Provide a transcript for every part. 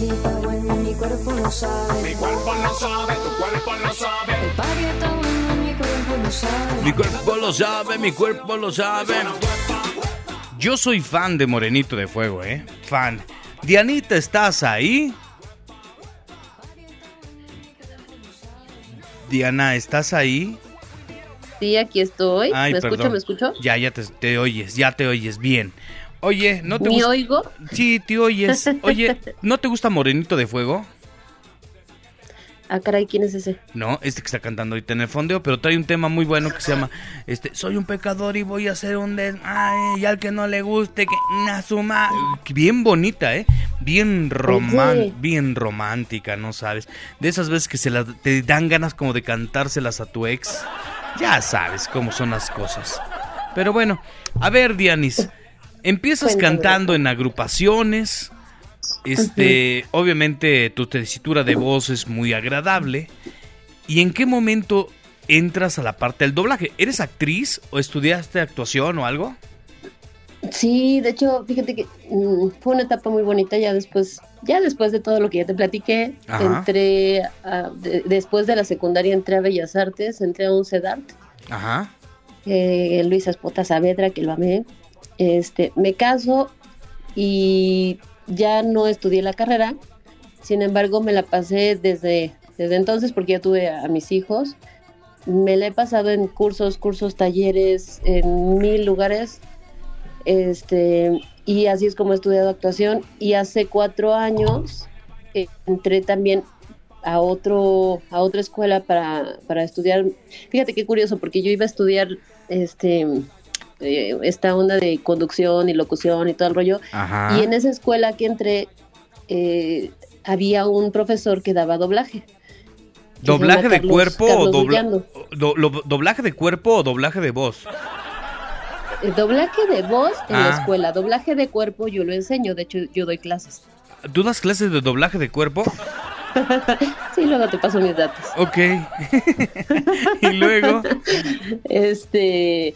party está bueno, mi cuerpo lo sabe. Mi cuerpo lo sabe, tu cuerpo lo sabe. El party está bueno, mi cuerpo lo sabe. Mi cuerpo lo sabe, mi cuerpo lo sabe. Yo soy fan de Morenito de Fuego, ¿eh? Fan. Dianita, ¿estás ahí? Diana, ¿estás ahí? Sí, aquí estoy. Ay, ¿Me escucho? perdón. ¿Me escucho? Ya, ya te, te oyes, ya te oyes bien. Oye, ¿no te ¿Me gusta? oigo? Sí, te oyes. Oye, ¿no te gusta Morenito de Fuego? Ah, caray, ¿quién es ese? No, este que está cantando ahorita en el fondeo, pero trae un tema muy bueno que se llama este Soy un pecador y voy a hacer un des... Ay, y al que no le guste, que na suma. Bien bonita, ¿eh? Bien román, bien romántica, ¿no sabes? De esas veces que se las, te dan ganas como de cantárselas a tu ex. Ya sabes cómo son las cosas. Pero bueno, a ver, Dianis, empiezas Cuéntame. cantando en agrupaciones. Este, obviamente tu tesitura de voz es muy agradable. ¿Y en qué momento entras a la parte del doblaje? ¿Eres actriz o estudiaste actuación o algo? Sí, de hecho, fíjate que mm, fue una etapa muy bonita ya después, ya después de todo lo que ya te platiqué, Ajá. entré, a- de- después de la secundaria entré a Bellas Artes, entré a un CEDART, Ajá. eh, Luisa Espota Saavedra, que lo amé, este, me caso y ya no estudié la carrera, sin embargo me la pasé desde, desde entonces porque ya tuve a, mis hijos, me la he pasado en cursos, cursos, talleres, en mil lugares, este, y así es como he estudiado actuación. Y hace cuatro años eh, entré también a otro a otra escuela para, para estudiar. Fíjate qué curioso porque yo iba a estudiar este eh, esta onda de conducción y locución y todo el rollo Ajá. y en esa escuela que entré eh, había un profesor que daba doblaje ¿Doblaje de Carlos- cuerpo o dobla- do- lo- doblaje de cuerpo o doblaje de voz? Eh, doblaje de voz en Ah. la escuela doblaje de cuerpo yo lo enseño de hecho yo doy clases ¿Tú das clases de doblaje de cuerpo? sí luego te paso mis datos Ok. y luego. Este,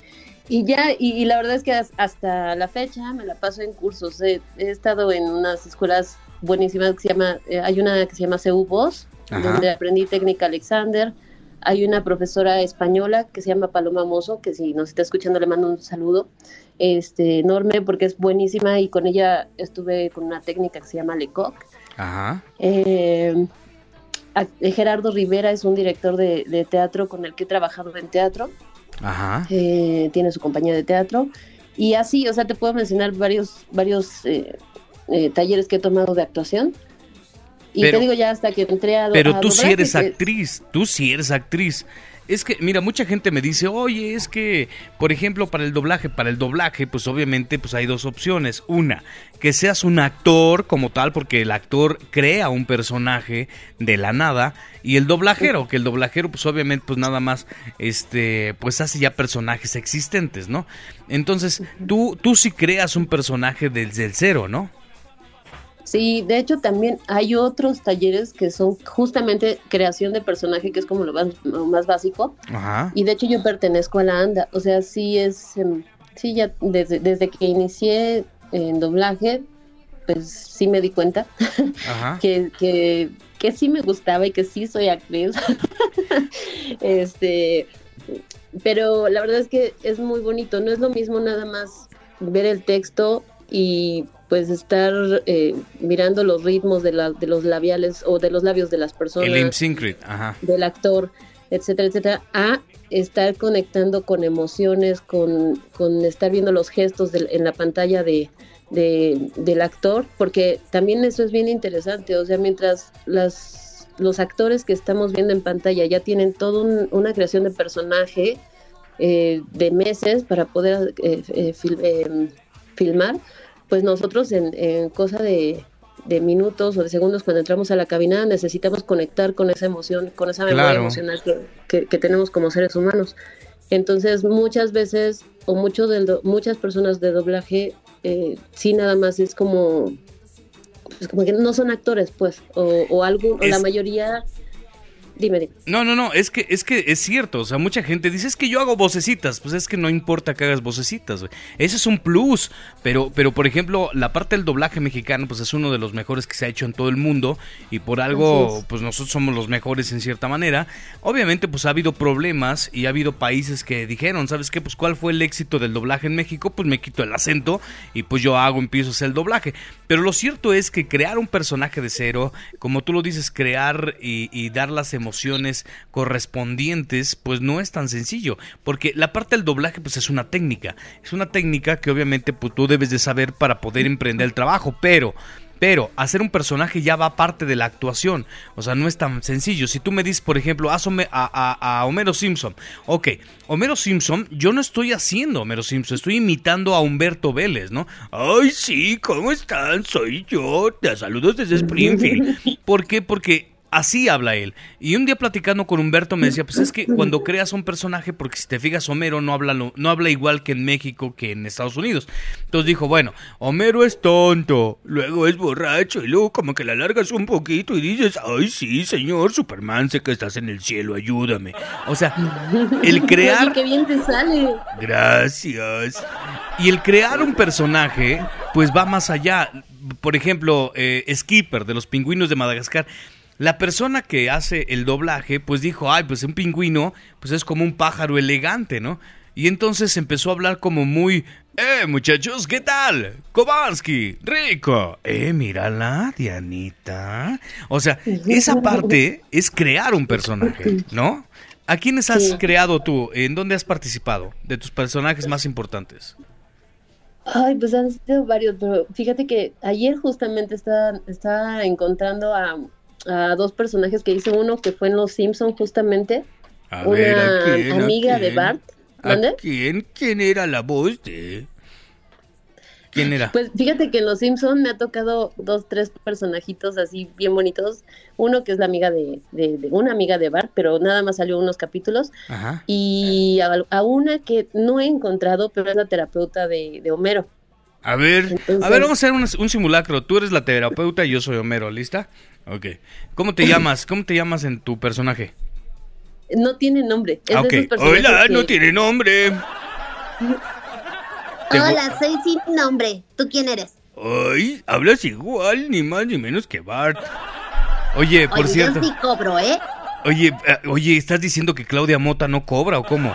y ya, y, y la verdad es que has- hasta la fecha me la paso en cursos. He, he estado en unas escuelas buenísimas que se llama, eh, hay una que se llama CEU Voz, donde aprendí técnica Alexander. Hay una profesora española que se llama Paloma Mozo, que si nos está escuchando le mando un saludo este, enorme porque es buenísima y con ella estuve con una técnica que se llama Lecoq. Ajá. Eh, a- Gerardo Rivera es un director de, de teatro con el que he trabajado en teatro Ajá. eh, tiene su compañía de teatro y así, o sea, te puedo mencionar varios, varios eh, eh, talleres que he tomado de actuación. Y Pero- te digo ya hasta que entré a Pero a tú sí eres que- actriz, tú sí eres actriz. Es que, mira, mucha gente me dice, oye, es que, por ejemplo, para el doblaje, para el doblaje, pues obviamente pues hay dos opciones. Una, que seas un actor como tal, porque el actor crea un personaje de la nada, y el doblajero, que el doblajero, pues obviamente, pues nada más, este, pues hace ya personajes existentes, ¿no? Entonces, tú, tú sí creas un personaje desde el cero, ¿no? Sí, de hecho también hay otros talleres que son justamente creación de personaje, que es como lo más, lo más básico. Ajá. Y de hecho yo pertenezco a la ANDA, o sea, sí es, em, sí ya desde, desde que inicié en doblaje, pues sí me di cuenta Ajá. que, que, que sí me gustaba y que sí soy actriz. este, pero la verdad es que es muy bonito, no es lo mismo nada más ver el texto y pues estar eh, mirando los ritmos de, la, de los labiales o de los labios de las personas El Imsyncret, ajá. del actor, etcétera, etcétera, a estar conectando con emociones, con, con estar viendo los gestos del- en la pantalla de, de- del actor, porque también eso es bien interesante, o sea, mientras las, los actores que estamos viendo en pantalla ya tienen toda una creación de personaje eh, de meses para poder eh, eh, fil- eh, filmar, pues nosotros en, en cosa de, de minutos o de segundos cuando entramos a la cabina necesitamos conectar con esa emoción, con esa memoria Claro. emocional que, que- que tenemos como seres humanos. Entonces muchas veces o mucho del do- muchas personas de doblaje eh, sí nada más es como pues como que no son actores pues o, o algo o la mayoría Dime, dime. No, no, no, es que, es que es cierto, o sea, mucha gente dice, es que yo hago vocecitas, pues es que no importa que hagas vocecitas, güey. Ese es un plus, pero, pero por ejemplo, la parte del doblaje mexicano, pues es uno de los mejores que se ha hecho en todo el mundo, y por algo, pues nosotros somos los mejores en cierta manera. Obviamente, pues ha habido problemas y ha habido países que dijeron, ¿sabes qué? Pues cuál fue el éxito del doblaje en México, pues me quito el acento y pues yo hago, empiezo a hacer el doblaje. Pero lo cierto es que crear un personaje de cero, como tú lo dices, crear y, y dar las emociones correspondientes, pues no es tan sencillo, porque la parte del doblaje pues es una técnica, es una técnica que obviamente pues, tú debes de saber para poder emprender el trabajo, pero pero hacer un personaje ya va parte de la actuación. O sea, no es tan sencillo. Si tú me dices, por ejemplo, haz a, a- a Homero Simpson. Ok, Homero Simpson, yo no estoy haciendo Homero Simpson, estoy imitando a Humberto Vélez, ¿no? Ay, sí, ¿cómo están? Soy yo. Te saludos desde Springfield. ¿Por qué? Porque así habla él. Y un día platicando con Humberto me decía, pues es que cuando creas un personaje, porque si te fijas, Homero no habla, no habla igual que en México que en Estados Unidos. Entonces dijo, bueno, Homero es tonto, luego es borracho y luego como que la largas un poquito y dices, ay sí, señor Superman, sé que estás en el cielo, ayúdame. O sea, el crear... Qué bien te sale. Gracias. Y el crear un personaje, pues va más allá. Por ejemplo, eh, Skipper de los pingüinos de Madagascar. La persona que hace el doblaje, pues dijo, ay, pues un pingüino, pues es como un pájaro elegante, ¿no? Y entonces empezó a hablar como muy, eh, muchachos, ¿qué tal? Kowalski, rico. Eh, mírala, Dianita. O sea, esa parte es crear un personaje, ¿no? ¿A quiénes has Sí. creado tú? ¿En dónde has participado? De tus personajes más importantes. Ay, pues han sido varios, pero fíjate que ayer justamente estaba, estaba encontrando a, a dos personajes que hice uno que fue en Los Simpson justamente, A una ver, ¿a quién? ¿A amiga de? Bart. ¿A ¿Mande? quién? ¿Quién era la voz de...? ¿Quién era? Pues fíjate que en Los Simpson me ha tocado dos, tres personajitos así bien bonitos. Uno que es la amiga de, de- de- una amiga de Bart, pero nada más salió unos capítulos. Ajá. Y a, a una que no he encontrado, pero es la terapeuta de, de Homero. A ver, Entonces- a ver, vamos a hacer un, un simulacro. Tú eres la terapeuta y yo soy Homero, ¿lista? Ok. ¿Cómo te llamas? ¿Cómo te llamas en tu personaje? No tiene nombre. Es Ah, de ok. esos personajes Hola, que- no tiene nombre. Hola, soy sin nombre. ¿Tú quién eres? Ay, hablas igual, ni más ni menos que Bart. Oye, por Oye, cierto. yo sí cobro, ¿eh? Oye, eh, oye, ¿estás diciendo que Claudia Mota no cobra o cómo?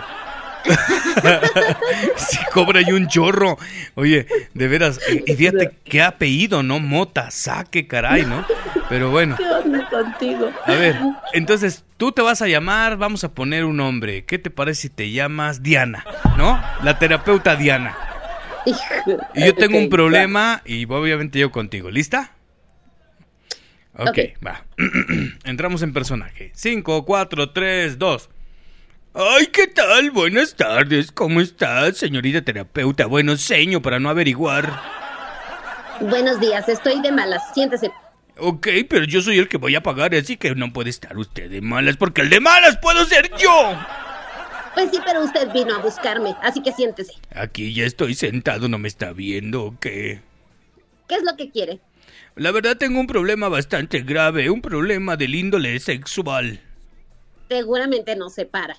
sí cobra y un chorro. Oye, de veras, y y fíjate qué apellido, ¿no? Mota, saque caray, ¿no? Pero bueno, ¿Qué onda contigo? a ver, entonces tú te vas a llamar, vamos a poner un nombre. ¿Qué te parece si te llamas Diana, ¿no? La terapeuta Diana. Hijo. Y yo tengo un problema y obviamente yo contigo. ¿Lista? Ok, Ok. va. Entramos en personaje. 5, 4, 3, 2. Ay, ¿qué tal? Buenas tardes. ¿Cómo estás, señorita terapeuta? Bueno, seño para no averiguar. Buenos días, estoy de malas. Siéntese. Ok, pero yo soy el que voy a pagar, así que no puede estar usted de malas, porque el de malas puedo ser yo. Pues sí, pero usted vino a buscarme, así que siéntese. Aquí ya estoy sentado, ¿no me está viendo o qué? ¿Qué es lo que quiere? La verdad tengo un problema bastante grave, un problema del índole sexual. Seguramente no se para.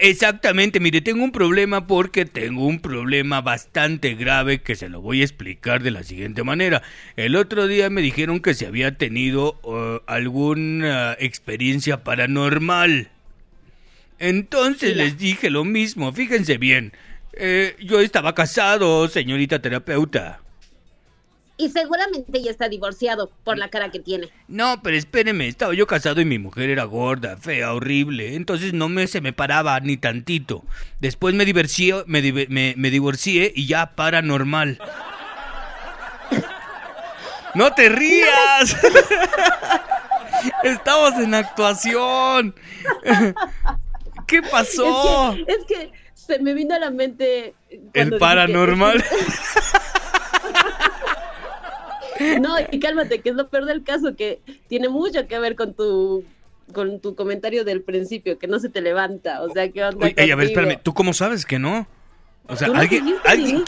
Exactamente, mire, tengo un problema porque tengo un problema bastante grave que se lo voy a explicar de la siguiente manera. El otro día me dijeron que se había tenido uh, alguna experiencia paranormal. Entonces les dije lo mismo, fíjense bien. Eh, yo estaba casado, señorita terapeuta. Y seguramente ya está divorciado por la cara que tiene. No, pero espéreme, estaba yo casado y mi mujer era gorda, fea, horrible, entonces no me se me paraba ni tantito. Después me divorcié, me, me, me divorcié y ya paranormal. ¡No te rías! Estamos en actuación. ¿Qué pasó? Es que, es que se me vino a la mente. El paranormal. No, y cálmate, que es lo peor del caso, que tiene mucho que ver con tu con tu comentario del principio, que no se te levanta. O sea, ¿qué onda? Oye, ey, a ver, espérame, ¿tú cómo sabes que no? O sea, alguien.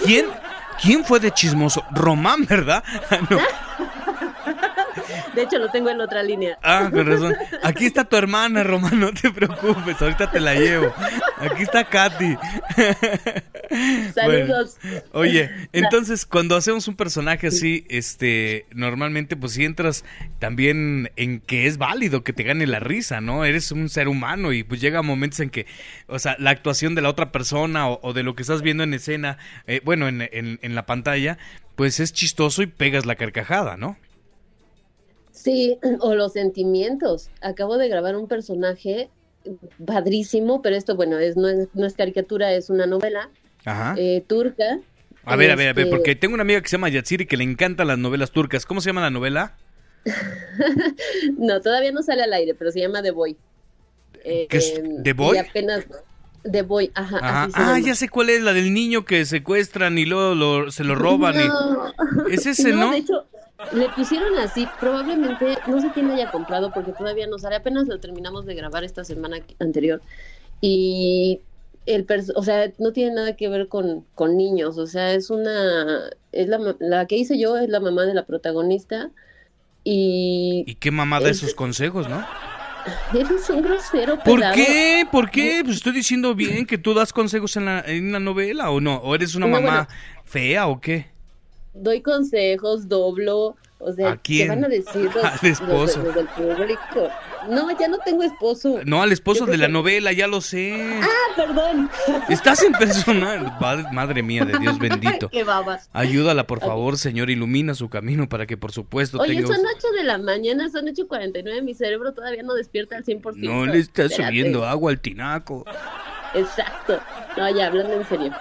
¿quién, quién fue de chismoso? Román, ¿verdad? No. De hecho, lo tengo en otra línea. Ah, con razón. Aquí está tu hermana, Román, no te preocupes, ahorita te la llevo. Aquí está Katy. Saludos. Bueno, oye, entonces cuando hacemos un personaje así, este, normalmente pues si entras también en que es válido que te gane la risa, ¿no? Eres un ser humano y pues llega momentos en que, o sea, la actuación de la otra persona o, o de lo que estás viendo en escena, eh, bueno, en, en, en la pantalla, pues es chistoso y pegas la carcajada, ¿no? Sí, o los sentimientos. Acabo de grabar un personaje padrísimo, pero esto, bueno, es, no, es, no es caricatura, es una novela Ajá. eh, turca. A ver, a ver, a ver, Este, porque tengo una amiga que se llama Yatsiri que le encantan las novelas turcas. ¿Cómo se llama la novela? No, todavía no sale al aire, pero se llama The Boy. Eh, ¿Qué es? em, ¿The Boy? Y apenas The Boy, ajá. Ajá. así se Ah, llama. ya sé cuál es, la del niño que secuestran y luego lo- se lo roban. y- No. Es ese, ¿no? de hecho, le pusieron así, probablemente, no sé quién lo haya comprado porque todavía no sale, apenas lo terminamos de grabar esta semana anterior y el o sea, no tiene nada que ver con, con niños, o sea, es una, es la, la que hice yo es la mamá de la protagonista y Y qué mamada Es- esos consejos, ¿no? eres un grosero ¿Por pelado. qué? ¿Por qué? Pues estoy diciendo bien que tú das consejos en la, en la novela o no. ¿O eres una No, mamá bueno. fea o qué? Doy consejos, doblo, o sea, ¿A quién? ¿qué van a decir los, Al esposo. los- los del público? No, ya no tengo esposo. No, al esposo de la novela, ya lo sé. Ah, perdón. Estás en personal. Va- Madre mía de Dios bendito. Qué babas. Ayúdala, por favor, Señor, ilumina su camino para que, por supuesto, Oye, tenga... son 8 de la mañana, son 8.49, mi cerebro todavía no despierta al 100%. No le estás Espérate. subiendo agua al tinaco. Exacto. No, ya, hablando en serio.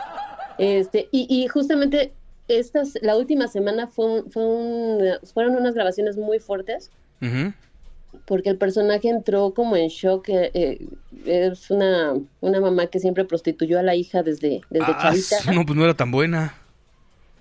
Este, y, y justamente estas, la última semana fue un- fue un- fueron unas grabaciones muy fuertes porque el personaje entró como en shock. eh, eh, es una, una mamá que siempre prostituyó a la hija desde, desde Ah, chavita. no, pues no era tan buena.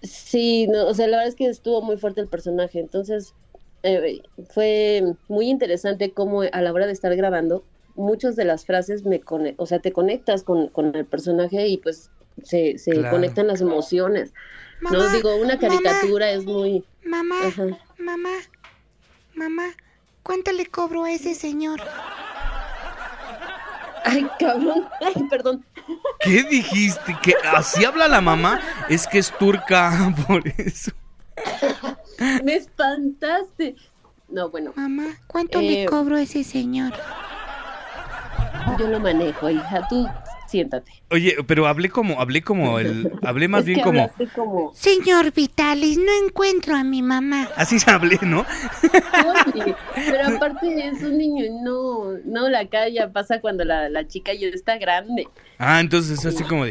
Sí, no, o sea, la verdad es que estuvo muy fuerte el personaje, entonces eh, fue muy interesante cómo a la hora de estar grabando, muchas de las frases me cone- o sea, te conectas con, con el personaje y pues se, se Claro. conectan las emociones. No digo, una caricatura es muy... Mamá, Ajá. mamá, mamá, ¿cuánto le cobro a ese señor? Ay, cabrón, ay, perdón. ¿Qué dijiste? ¿Que así habla la mamá? Es que es turca, por eso. Me espantaste. No, bueno, Mamá, ¿cuánto Eh, le cobro a ese señor? yo lo manejo, hija, tú siéntate. Oye, pero hablé como, hablé como el, hablé más Es bien que como. Señor Vitalis, no encuentro a mi mamá. así se hablé, ¿no? Oye, pero aparte es un niño, no, no, la calla pasa cuando la, la chica ya está grande. Ah, entonces es así como de,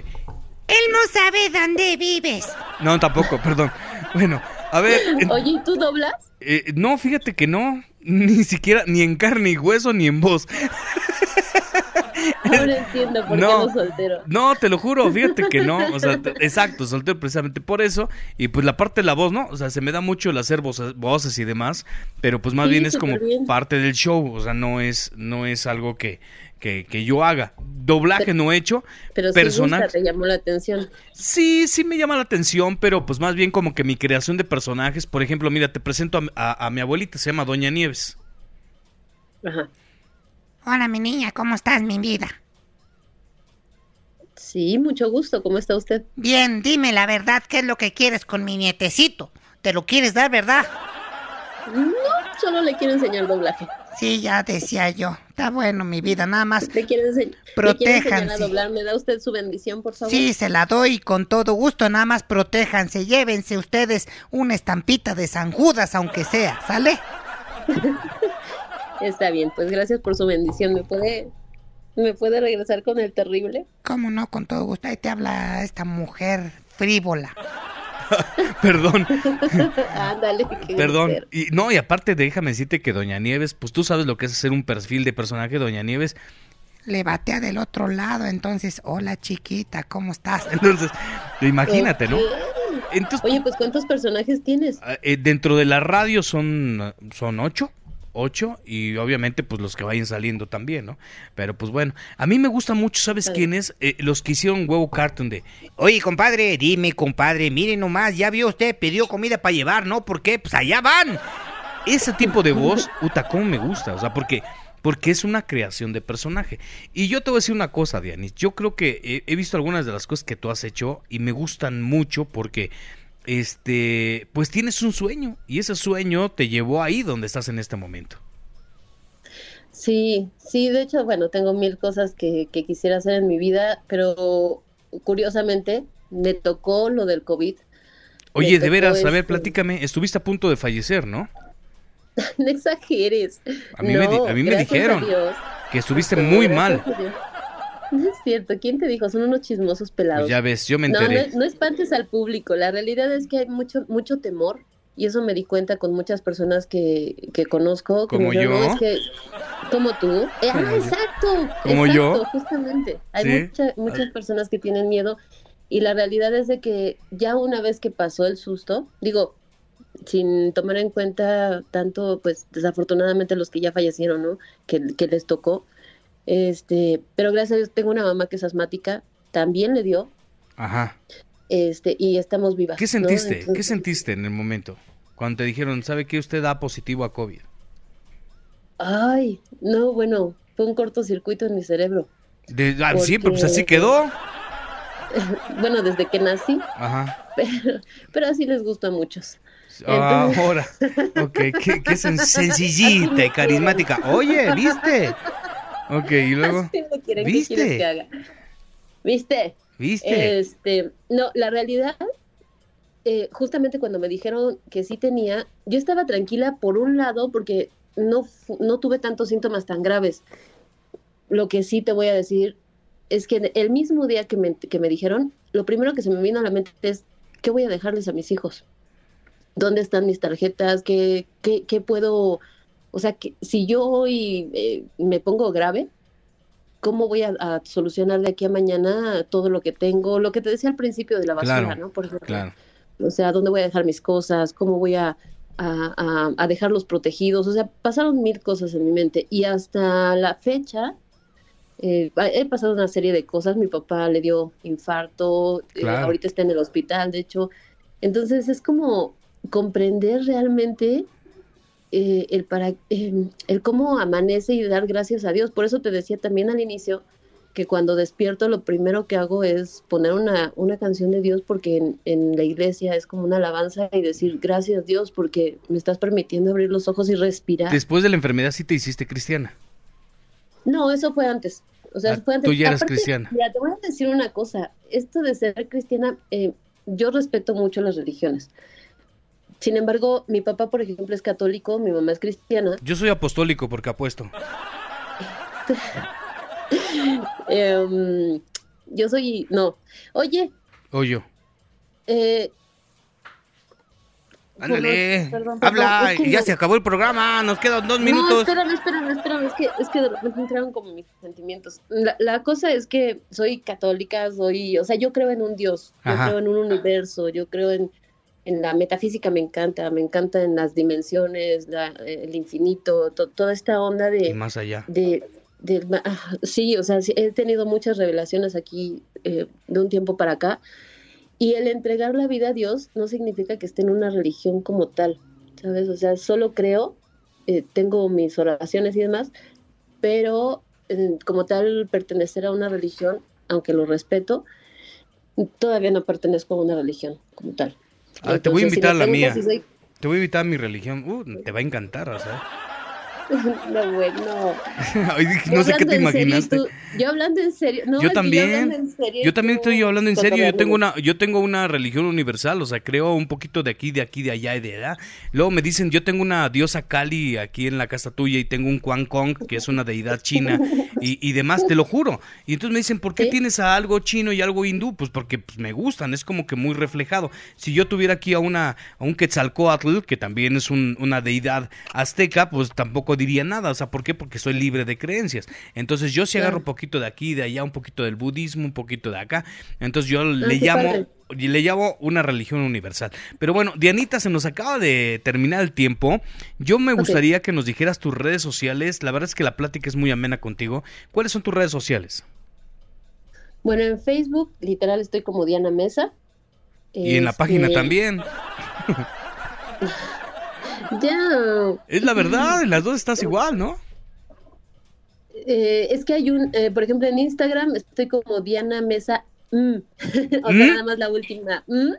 Él no sabe dónde vives. no, tampoco, perdón. Bueno, a ver, Oye, ¿y tú doblas? eh, no, fíjate que no, ni siquiera, ni en carne y hueso, ni en voz. Ahora entiendo por No. qué no soltero. No, te lo juro, fíjate que no, o sea, exacto, soltero precisamente por eso, y pues la parte de la voz, ¿no? O sea, se me da mucho el hacer voces, voces y demás, pero pues más Sí, bien es como parte del show, o sea, no es, no es algo que, que, que yo haga. Doblaje no he hecho, Pero sí personaje- gusta, te llamó la atención. Sí, sí me llama la atención, pero pues más bien como que mi creación de personajes, por ejemplo, mira, te presento a, a- a mi abuelita, se llama Doña Nieves. Ajá. Hola, mi niña, ¿cómo estás, mi vida? Sí, mucho gusto. ¿Cómo está usted? Bien, dime la verdad, ¿qué es lo que quieres con mi nietecito? ¿Te lo quieres dar, verdad? No, solo le quiero enseñar doblaje. Sí, ya decía yo. Está bueno, mi vida, nada más. Le quiero, enseñar a doblar. ¿Me da usted su bendición, por favor? Sí, se la doy con todo gusto, nada más protéjanse, llévense ustedes una estampita de San Judas, aunque sea, ¿sale? Está bien, pues gracias por su bendición. ¿Me puede, me puede regresar con el terrible? ¿Cómo no? Con todo gusto. Ahí te habla esta mujer frívola. Perdón, Ándale. perdón. Y no, y aparte déjame decirte que Doña Nieves, pues tú sabes lo que es hacer un perfil de personaje Doña Nieves. Le batea del otro lado, entonces, hola chiquita, ¿cómo estás? Entonces, imagínate, ¿no? Entonces, Oye, pues ¿cuántos personajes tienes? eh, dentro de la radio son, son ocho, ocho, y obviamente pues los que vayan saliendo también, ¿no? Pero pues bueno, a mí me gusta mucho, ¿sabes quién es? Eh, los que hicieron huevo cartoon de, oye compadre, dime compadre, mire nomás, ya vio usted, pidió comida para llevar, ¿no? ¿Por qué? Pues allá van. ese tipo de voz, puta, cómo me gusta, o sea, porque porque es una creación de personaje. Y yo te voy a decir una cosa, Dianis, yo creo que he, he visto algunas de las cosas que tú has hecho y me gustan mucho porque este, pues tienes un sueño y ese sueño te llevó ahí donde estás en este momento. Sí, sí, de hecho, bueno, tengo mil cosas que, que quisiera hacer en mi vida, pero curiosamente me tocó lo del COVID. Oye, de veras, a ver, este- platícame, estuviste a punto de fallecer, ¿no? No exageres. A mí me a mí dijeron. Que estuviste muy mal. No es cierto, ¿quién te dijo? Son unos chismosos pelados. Pues ya ves, yo me No, no, enteré. no espantes al público. La realidad es que hay mucho, mucho temor. Y eso me di cuenta con muchas personas que, que conozco. ¿Como yo? "No, es que, como tú. Eh, ah, yo. exacto. ¿Como yo? Justamente. Hay ¿Sí? mucha- muchas personas que tienen miedo. Y la realidad es de que ya una vez que pasó el susto, digo, sin tomar en cuenta tanto, pues desafortunadamente los que ya fallecieron, ¿no? Que, que les tocó. Este, pero gracias a Dios tengo una mamá que es asmática, también le dio, Ajá. este, y estamos vivas. ¿Qué ¿no? sentiste? ¿Qué sentiste en el momento? Cuando te dijeron, ¿sabe que usted da positivo a COVID? Ay, no, bueno, fue un cortocircuito en mi cerebro. De, ah, Sí, pero pues Porque- así quedó. Bueno, desde que nací, Ajá. pero, pero así les gusta a muchos. Ah, Entonces- Ahora, ok, qué, qué sen- sencillita y carismática. Oye, ¿viste? Ok, y luego, Así me quieren, ¿qué ¿Viste? quieres que haga? ¿Viste? ¿viste? Este, no, la realidad, eh, justamente cuando me dijeron que sí tenía, yo estaba tranquila por un lado porque no, no tuve tantos síntomas tan graves. Lo que sí te voy a decir es que el mismo día que me, que me dijeron, lo primero que se me vino a la mente es, ¿qué voy a dejarles a mis hijos? ¿Dónde están mis tarjetas? ¿Qué, qué, qué puedo...? O sea, que si yo hoy eh, me pongo grave, ¿cómo voy a, a solucionar de aquí a mañana todo lo que tengo? Lo que te decía al principio de la basura, Claro, ¿no? Por ejemplo. Claro. O sea, ¿dónde voy a dejar mis cosas? ¿Cómo voy a, a, dejarlos protegidos? O sea, pasaron mil cosas en mi mente. Y hasta la fecha, eh, he pasado una serie de cosas. Mi papá le dio infarto, eh, ahorita está en el hospital, de hecho. Entonces es como comprender realmente eh, el para eh, el cómo amanece y dar gracias a Dios. Por eso te decía también al inicio que cuando despierto lo primero que hago es poner una, una canción de Dios porque en, en la iglesia es como una alabanza y decir gracias Dios porque me estás permitiendo abrir los ojos y respirar. Después de la enfermedad sí te hiciste cristiana. No, eso fue antes. O sea, Ah, fue antes. tú ya eres cristiana. Mira, te voy a decir una cosa. Esto de ser cristiana, eh, yo respeto mucho las religiones. Sin embargo, mi papá, por ejemplo, es católico, mi mamá es cristiana. Yo soy apostólico porque apuesto. Em, yo soy, no. Oye, O yo. eh, Ándale, perdón, perdón, habla, es que ya no- se acabó el programa, nos quedan dos No, minutos. espérame, espérame, espérame, es que, es que de repente entraron como mis sentimientos. La, la cosa es que soy católica, soy, o sea, yo creo en un Dios, yo Ajá. creo en un universo, yo creo en, en la metafísica, me encanta, me encanta en las dimensiones, la- el infinito, to- toda esta onda Y de, más allá. de, ah, sí, o sea, sí, he tenido muchas revelaciones aquí eh, de un tiempo para acá. Y el entregar la vida a Dios no significa que esté en una religión como tal, ¿sabes? O sea, solo creo, eh, tengo mis oraciones y demás, pero eh, como tal pertenecer a una religión, aunque lo respeto, todavía no pertenezco a una religión como tal. Ah, te voy a si invitar a la mía. si soy- Te voy a invitar a mi religión. Uh, te va a encantar, o sea. no, güey, no. Ay, no sé qué te serio imaginaste. tú- yo hablando en serio. No, yo también. serio Yo también estoy hablando en serio. Yo tengo una, yo tengo una religión universal, o sea, creo un poquito de aquí, de aquí, de allá y de allá. Luego me dicen, yo tengo una diosa Kali aquí en la casa tuya y tengo un Quan Kong, que es una deidad china y, y demás, te lo juro. Y entonces me dicen, ¿por qué ¿Sí? tienes a algo chino y algo hindú? Pues porque pues, me gustan, es como que muy reflejado. Si yo tuviera aquí a una, a un Quetzalcoatl, que también es un- una deidad azteca, pues tampoco diría nada. O sea, ¿por qué? Porque soy libre de creencias. Entonces yo sí agarro un poquito de aquí, de allá, un poquito del budismo, un poquito de acá. Entonces yo le llamo le llamo una religión universal. Pero bueno, Dianita, se nos acaba de terminar el tiempo. Yo me gustaría que nos dijeras tus redes sociales. La verdad es que la plática es muy amena contigo. ¿Cuáles son tus redes sociales? Bueno, en Facebook, literal, estoy como Diana Mesa. Y en la página Este, también. Es la verdad, en las dos estás igual, ¿no? Eh, es que hay un, eh, por ejemplo, en Instagram estoy como Diana Mesa. mm. o sea, ¿Mm? nada más la última. mm,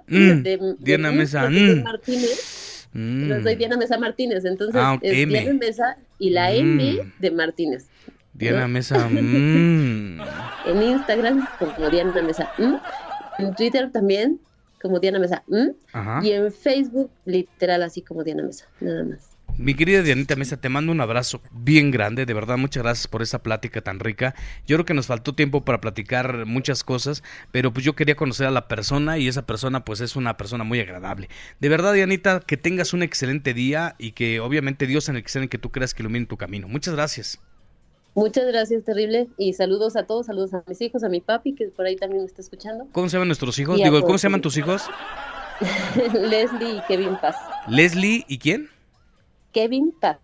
de- Diana Mesa. Martínez. Mm. Pero soy Diana Mesa Martínez. Entonces Ah, es M. Diana Mesa y la M Mm. de Martínez. Diana Mesa. En Instagram como Diana Mesa. mm. En Twitter también como Diana Mesa. mm. Y en Facebook literal así como Diana Mesa. Nada más. Mi querida Dianita Mesa, te mando un abrazo bien grande, de verdad, muchas gracias por esa plática tan rica. Yo creo que nos faltó tiempo para platicar muchas cosas, pero pues yo quería conocer a la persona y esa persona pues es una persona muy agradable. De verdad, Dianita, que tengas un excelente día y que obviamente Dios en el que sea en el que tú creas que ilumine tu camino. Muchas gracias. Muchas gracias, terrible. Y saludos a todos, saludos a mis hijos, a mi papi, que por ahí también me está escuchando. ¿Cómo se llaman nuestros hijos? Digo. ¿cómo se llaman tus hijos? Leslie y Kevin Paz. Leslie y quién? Kevin Paz.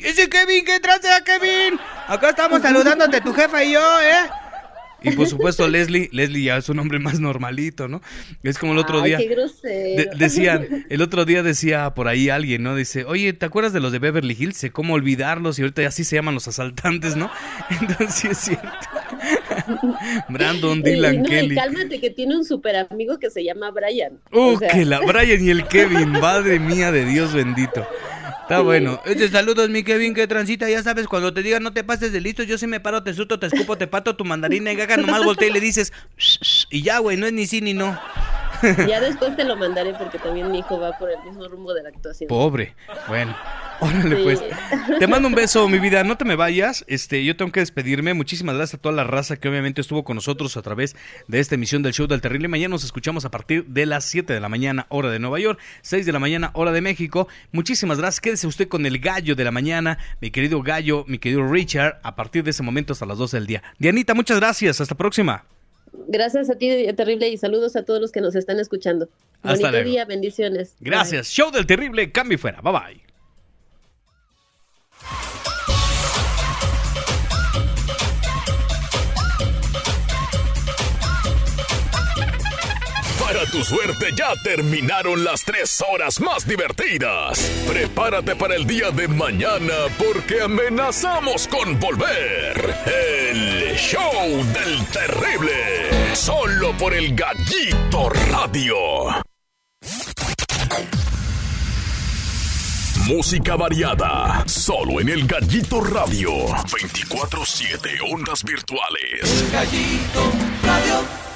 Ese Kevin, ¿qué traste a Kevin? Acá estamos saludándote tu jefa y yo, ¿eh? Y por supuesto Leslie, Leslie ya es un nombre más normalito, ¿no? Es como el otro Ay, día. qué. De- decían, el otro día decía por ahí alguien, ¿no? Dice, oye, ¿te acuerdas de los de Beverly Hills? Sé ¿Cómo olvidarlos? Y ahorita ya así se llaman los asaltantes, ¿no? Entonces sí es cierto. Brandon, Dylan, no, y Kelly. cálmate que tiene un super amigo que se llama Brian. Uh, O sea, que la Brian y el Kevin, madre mía de Dios bendito. Está bueno. Este saludos, mi Kevin, que transita, ya sabes, cuando te digan no te pases de listo, yo sí me paro, te susto, te escupo, te pato tu mandarina y gaga, nomás voltea y le dices, "Shh, shh", y ya, güey, no es ni sí ni no. Ya después te lo mandaré porque también mi hijo va por el mismo rumbo de la actuación. Pobre. Bueno, órale Sí. pues. Te mando un beso, mi vida. No te me vayas. Este, yo tengo que despedirme. Muchísimas gracias a toda la raza que obviamente estuvo con nosotros a través de esta emisión del show del terrible. Mañana nos escuchamos a partir de las 7 de la mañana, hora de Nueva York, 6 de la mañana, hora de México. Muchísimas gracias. Quédese usted con el gallo de la mañana, mi querido gallo, mi querido Richard, a partir de ese momento hasta las 12 del día. Dianita, muchas gracias. Hasta próxima. Gracias a ti, terrible, y saludos a todos los que nos están escuchando. Hasta Bonito luego. día, bendiciones. Bye. Gracias. Show del terrible. Cambio y fuera. Bye bye. Tu suerte ya terminaron las tres horas más divertidas. Prepárate para el día de mañana porque amenazamos con volver. El show del terrible. Solo por el gallito radio. Música variada, solo en el Gallito Radio. 24-7 ondas virtuales. Gallito Radio.